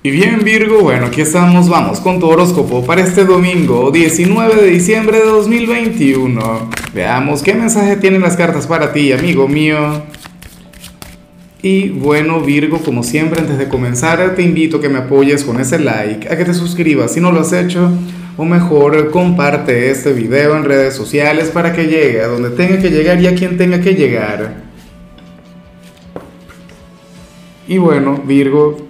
Y bien Virgo, bueno, aquí estamos, vamos con tu horóscopo para este domingo 19 de diciembre de 2021. Veamos qué mensaje tienen las cartas para ti, amigo mío. Y bueno Virgo, como siempre, antes de comenzar te invito a que me apoyes con ese like, a que te suscribas si no lo has hecho, o mejor comparte este video en redes sociales para que llegue a donde tenga que llegar y a quien tenga que llegar. Y bueno Virgo,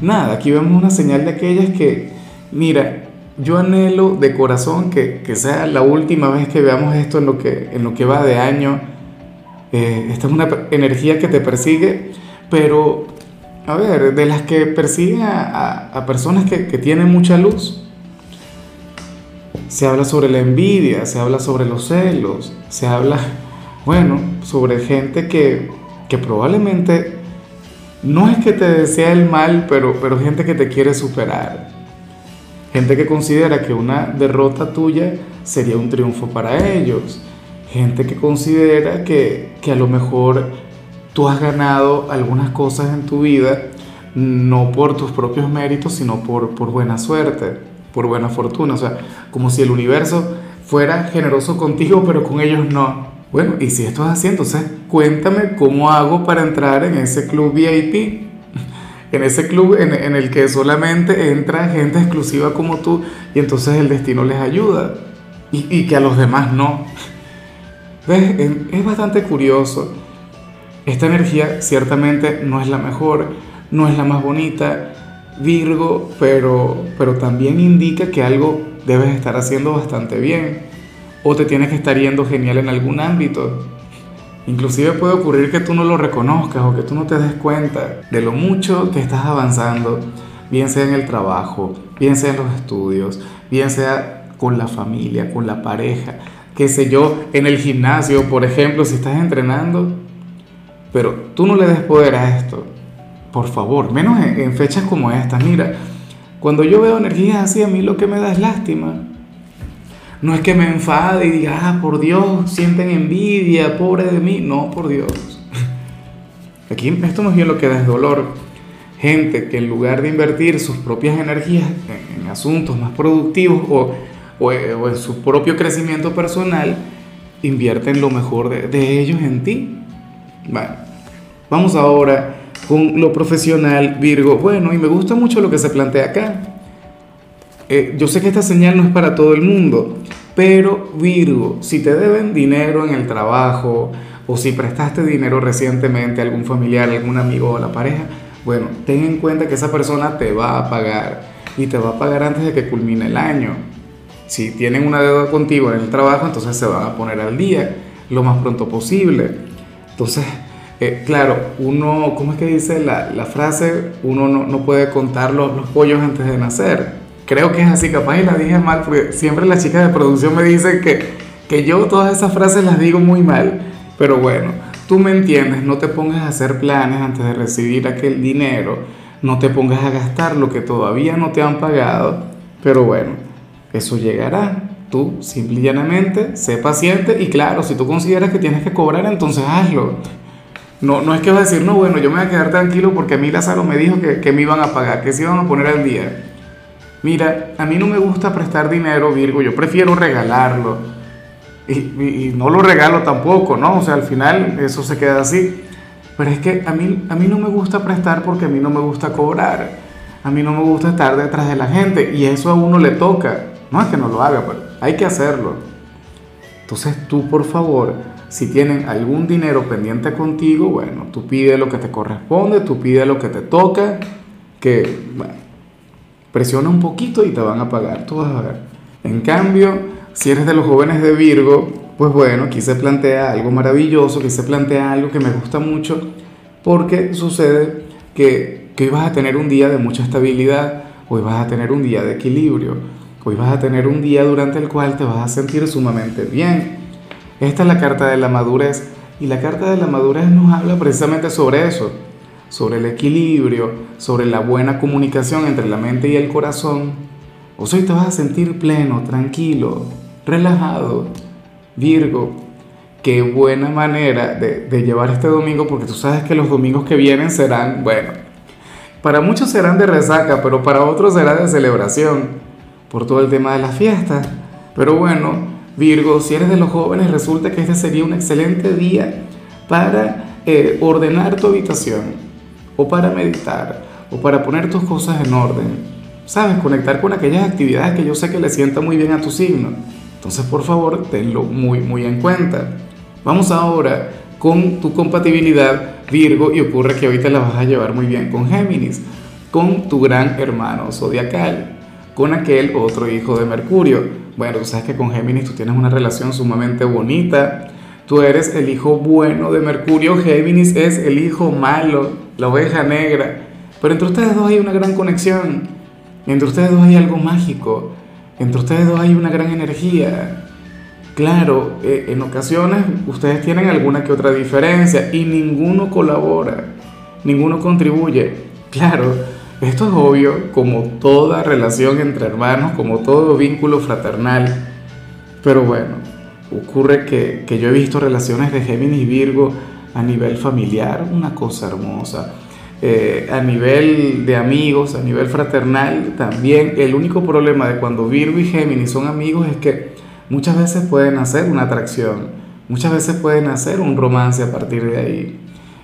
nada, aquí vemos una señal de aquellas que, mira, yo anhelo de corazón que, que sea la última vez que veamos esto en lo que, en lo que va de año. Eh, esta es una energía que te persigue, pero, a ver, de las que persiguen a, a, personas que, que tienen mucha luz. Se habla sobre la envidia, se habla sobre los celos, se habla, bueno, sobre gente que, que probablemente no es que te desea el mal, pero, pero gente que te quiere superar. Gente que considera que una derrota tuya sería un triunfo para ellos. Gente que considera que, que a lo mejor tú has ganado algunas cosas en tu vida no por tus propios méritos, sino por, por buena suerte, por buena fortuna. O sea, como si el universo fuera generoso contigo, pero con ellos no. Bueno, y si esto es así, entonces cuéntame cómo hago para entrar en ese club VIP. En ese club en, el que solamente entra gente exclusiva como tú y entonces el destino les ayuda. Y, y que a los demás no. ¿Ves? Es bastante curioso. Esta energía ciertamente no es la mejor, no es la más bonita, Virgo, pero, pero también indica que algo debes estar haciendo bastante bien o te tienes que estar yendo genial en algún ámbito. Inclusive puede ocurrir que tú no lo reconozcas o que tú no te des cuenta de lo mucho que estás avanzando, bien sea en el trabajo, bien sea en los estudios, bien sea con la familia, con la pareja, qué sé yo, en el gimnasio, por ejemplo, si estás entrenando. Pero tú no le des poder a esto, por favor, menos en, fechas como estas. Mira, cuando yo veo energías así, a mí lo que me da es lástima no es que me enfade y diga, ah, por Dios, sienten envidia, pobre de mí. No, por Dios. Aquí esto más bien lo que da es dolor. Gente que en lugar de invertir sus propias energías en, asuntos más productivos o, en su propio crecimiento personal, invierten lo mejor de, de ellos en ti. Bueno, vamos ahora con lo profesional, Virgo. Bueno, y me gusta mucho lo que se plantea acá eh, yo sé que esta señal no es para todo el mundo, pero Virgo, si te deben dinero en el trabajo o si prestaste dinero recientemente a algún familiar, algún amigo o la pareja, bueno, ten en cuenta que esa persona te va a pagar y te va a pagar antes de que culmine el año. Si tienen una deuda contigo en el trabajo, entonces se van a poner al día lo más pronto posible. Entonces, eh, claro, uno, ¿cómo es que dice la, la frase? Uno no, no puede contar los, los pollos antes de nacer. Creo que es así, capaz y la dije mal, porque siempre las chicas de producción me dicen que, que yo todas esas frases las digo muy mal. Pero bueno, tú me entiendes, no te pongas a hacer planes antes de recibir aquel dinero, no te pongas a gastar lo que todavía no te han pagado, pero bueno, eso llegará. Tú simple y llanamente sé paciente y claro, si tú consideras que tienes que cobrar, entonces hazlo. No, no es que vas a decir, no, bueno, yo me voy a quedar tranquilo porque a mí Lázaro me dijo que, que me iban a pagar, que se iban a poner al día. Mira, a mí no me gusta prestar dinero, Virgo, yo prefiero regalarlo. Y, no lo regalo tampoco, ¿no? O sea, al final eso se queda así. Pero es que a mí, a mí no me gusta prestar porque a mí no me gusta cobrar. A mí no me gusta estar detrás de la gente. Y eso a uno le toca. No es que no lo haga, pero hay que hacerlo. Entonces tú, por favor, si tienen algún dinero pendiente contigo, bueno, tú pide lo que te corresponde, tú pide lo que te toca, que, presiona un poquito y te van a pagar, tú vas a ver. En cambio, si eres de los jóvenes de Virgo, pues bueno, aquí se plantea algo maravilloso, aquí se plantea algo que me gusta mucho, porque sucede que, que hoy vas a tener un día de mucha estabilidad, hoy vas a tener un día de equilibrio, hoy vas a tener un día durante el cual te vas a sentir sumamente bien. Esta es la carta de la madurez y la carta de la madurez nos habla precisamente sobre eso sobre el equilibrio, sobre la buena comunicación entre la mente y el corazón, o hoy te vas a sentir pleno, tranquilo, relajado. Virgo, qué buena manera de, de, llevar este domingo, porque tú sabes que los domingos que vienen serán, bueno, para muchos serán de resaca, pero para otros será de celebración por todo el tema de las fiestas. Pero bueno, Virgo, si eres de los jóvenes, resulta que este sería un excelente día para eh, ordenar tu habitación o para meditar o para poner tus cosas en orden. ¿Sabes? Conectar con aquellas actividades que yo sé que le sientan muy bien a tu signo. Entonces, por favor, tenlo muy, muy en cuenta. Vamos ahora con tu compatibilidad Virgo y ocurre que hoy te la vas a llevar muy bien con Géminis, con tu gran hermano zodiacal, con aquel otro hijo de Mercurio. Bueno, tú sabes que con Géminis tú tienes una relación sumamente bonita. Tú eres el hijo bueno de Mercurio, Géminis es el hijo malo, la oveja negra. Pero entre ustedes dos hay una gran conexión. Entre ustedes dos hay algo mágico. Entre ustedes dos hay una gran energía. Claro, eh, en ocasiones ustedes tienen alguna que otra diferencia y ninguno colabora, ninguno contribuye. Claro, esto es obvio, como toda relación entre hermanos, como todo vínculo fraternal. Pero bueno, ocurre que, que yo he visto relaciones de Géminis y Virgo a nivel familiar, una cosa hermosa eh, a nivel de amigos, a nivel fraternal, también el único problema de cuando Virgo y Géminis son amigos es que muchas veces pueden hacer una atracción, muchas veces pueden hacer un romance a partir de ahí.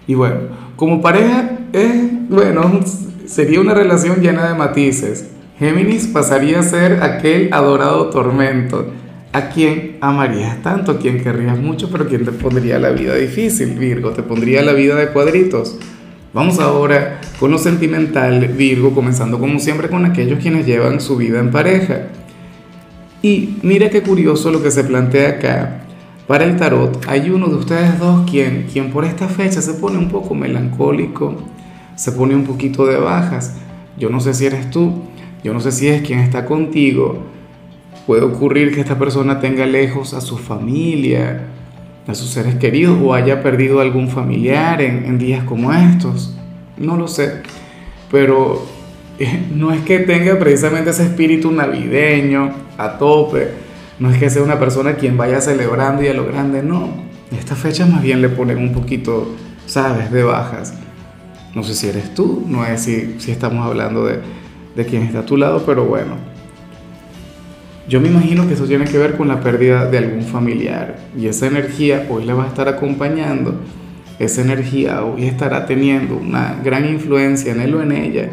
Y bueno, como pareja, es, bueno, sería una relación llena de matices. Géminis pasaría a ser aquel adorado tormento, a quien amarías tanto, a quien querrías mucho, pero quien te pondría la vida difícil, Virgo, te pondría la vida de cuadritos. Vamos ahora con lo sentimental, Virgo, comenzando como siempre con aquellos quienes llevan su vida en pareja. Y mira qué curioso lo que se plantea acá. Para el tarot hay uno de ustedes dos quien, quien por esta fecha se pone un poco melancólico, se pone un poquito de bajas. Yo no sé si eres tú, yo no sé si es quien está contigo. Puede ocurrir que esta persona tenga lejos a su familia, a sus seres queridos o haya perdido algún familiar en, días como estos. No lo sé. Pero eh, no es que tenga precisamente ese espíritu navideño a tope. No es que sea una persona quien vaya celebrando y a lo grande, no. Estas fechas más bien le ponen un poquito, ¿sabes?, de bajas. No sé si eres tú, no si, si estamos hablando de, de quien está a tu lado, pero bueno, yo me imagino que eso tiene que ver con la pérdida de algún familiar y esa energía hoy le va a estar acompañando, esa energía hoy estará teniendo una gran influencia en él o en ella.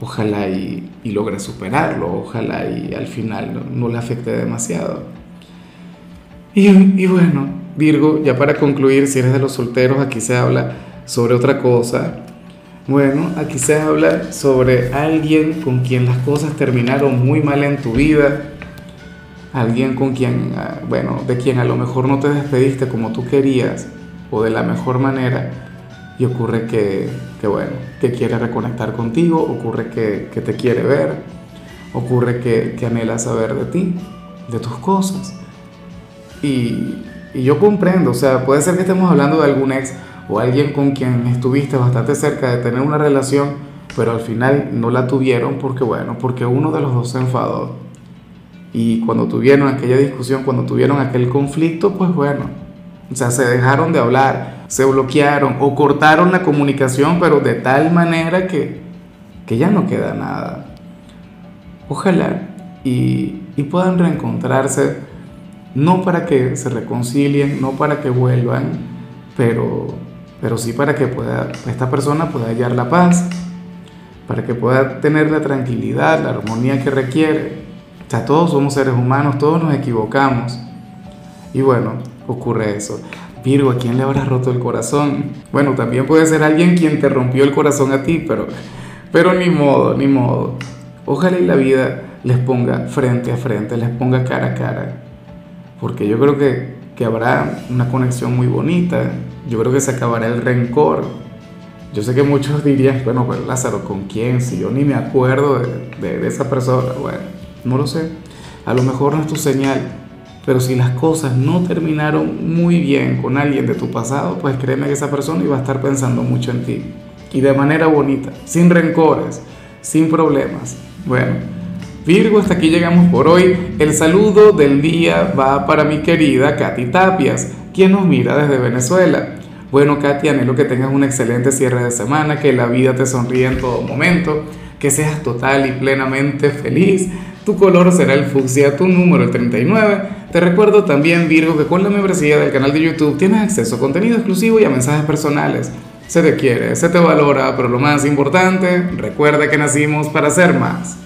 Ojalá y, logre superarlo, ojalá y al final no, le afecte demasiado. Y, y bueno, Virgo, ya para concluir, si eres de los solteros, aquí se habla sobre otra cosa. Bueno, aquí se habla sobre alguien con quien las cosas terminaron muy mal en tu vida, alguien con quien, ah, bueno, de quien a lo mejor no te despediste como tú querías o de la mejor manera y ocurre que, que bueno, que quiere reconectar contigo, ocurre que, que te quiere ver, ocurre que, que, anhela saber de ti, de tus cosas. Y, y yo comprendo, o sea, puede ser que estemos hablando de algún ex o alguien con quien estuviste bastante cerca de tener una relación, pero al final no la tuvieron porque, bueno, porque uno de los dos se enfadó. Y cuando tuvieron aquella discusión, cuando tuvieron aquel conflicto, pues bueno, o sea, se dejaron de hablar, se bloquearon o cortaron la comunicación, pero de tal manera que, que ya no queda nada. Ojalá y, y puedan reencontrarse, no para que se reconcilien, no para que vuelvan, pero pero sí para que pueda, esta persona pueda hallar la paz, para que pueda tener la tranquilidad, la armonía que requiere. O todos somos seres humanos, todos nos equivocamos. Y bueno, ocurre eso. Virgo, ¿a quién le habrá roto el corazón? Bueno, también puede ser alguien quien te rompió el corazón a ti, pero, pero ni modo, ni modo. Ojalá y la vida les ponga frente a frente, les ponga cara a cara. Porque yo creo que, que habrá una conexión muy bonita, yo creo que se acabará el rencor. Yo sé que muchos dirían, bueno, pero Lázaro, ¿con quién? Si yo ni me acuerdo de, de, esa persona. Bueno, no lo sé. A lo mejor no es tu señal. Pero si las cosas no terminaron muy bien con alguien de tu pasado, pues créeme que esa persona iba a estar pensando mucho en ti. Y de manera bonita, sin rencores, sin problemas. Bueno, Virgo, hasta aquí llegamos por hoy. El saludo del día va para mi querida Katy Tapias quien nos mira desde Venezuela. Bueno, Katia, anhelo que tengas un excelente cierre de semana, que la vida te sonríe en todo momento, que seas total y plenamente feliz. Tu color será el fucsia, tu número el 39. Te recuerdo también, Virgo, que con la membresía del canal de YouTube tienes acceso a contenido exclusivo y a mensajes personales. Se te quiere, se te valora, pero lo más importante, recuerda que nacimos para ser más.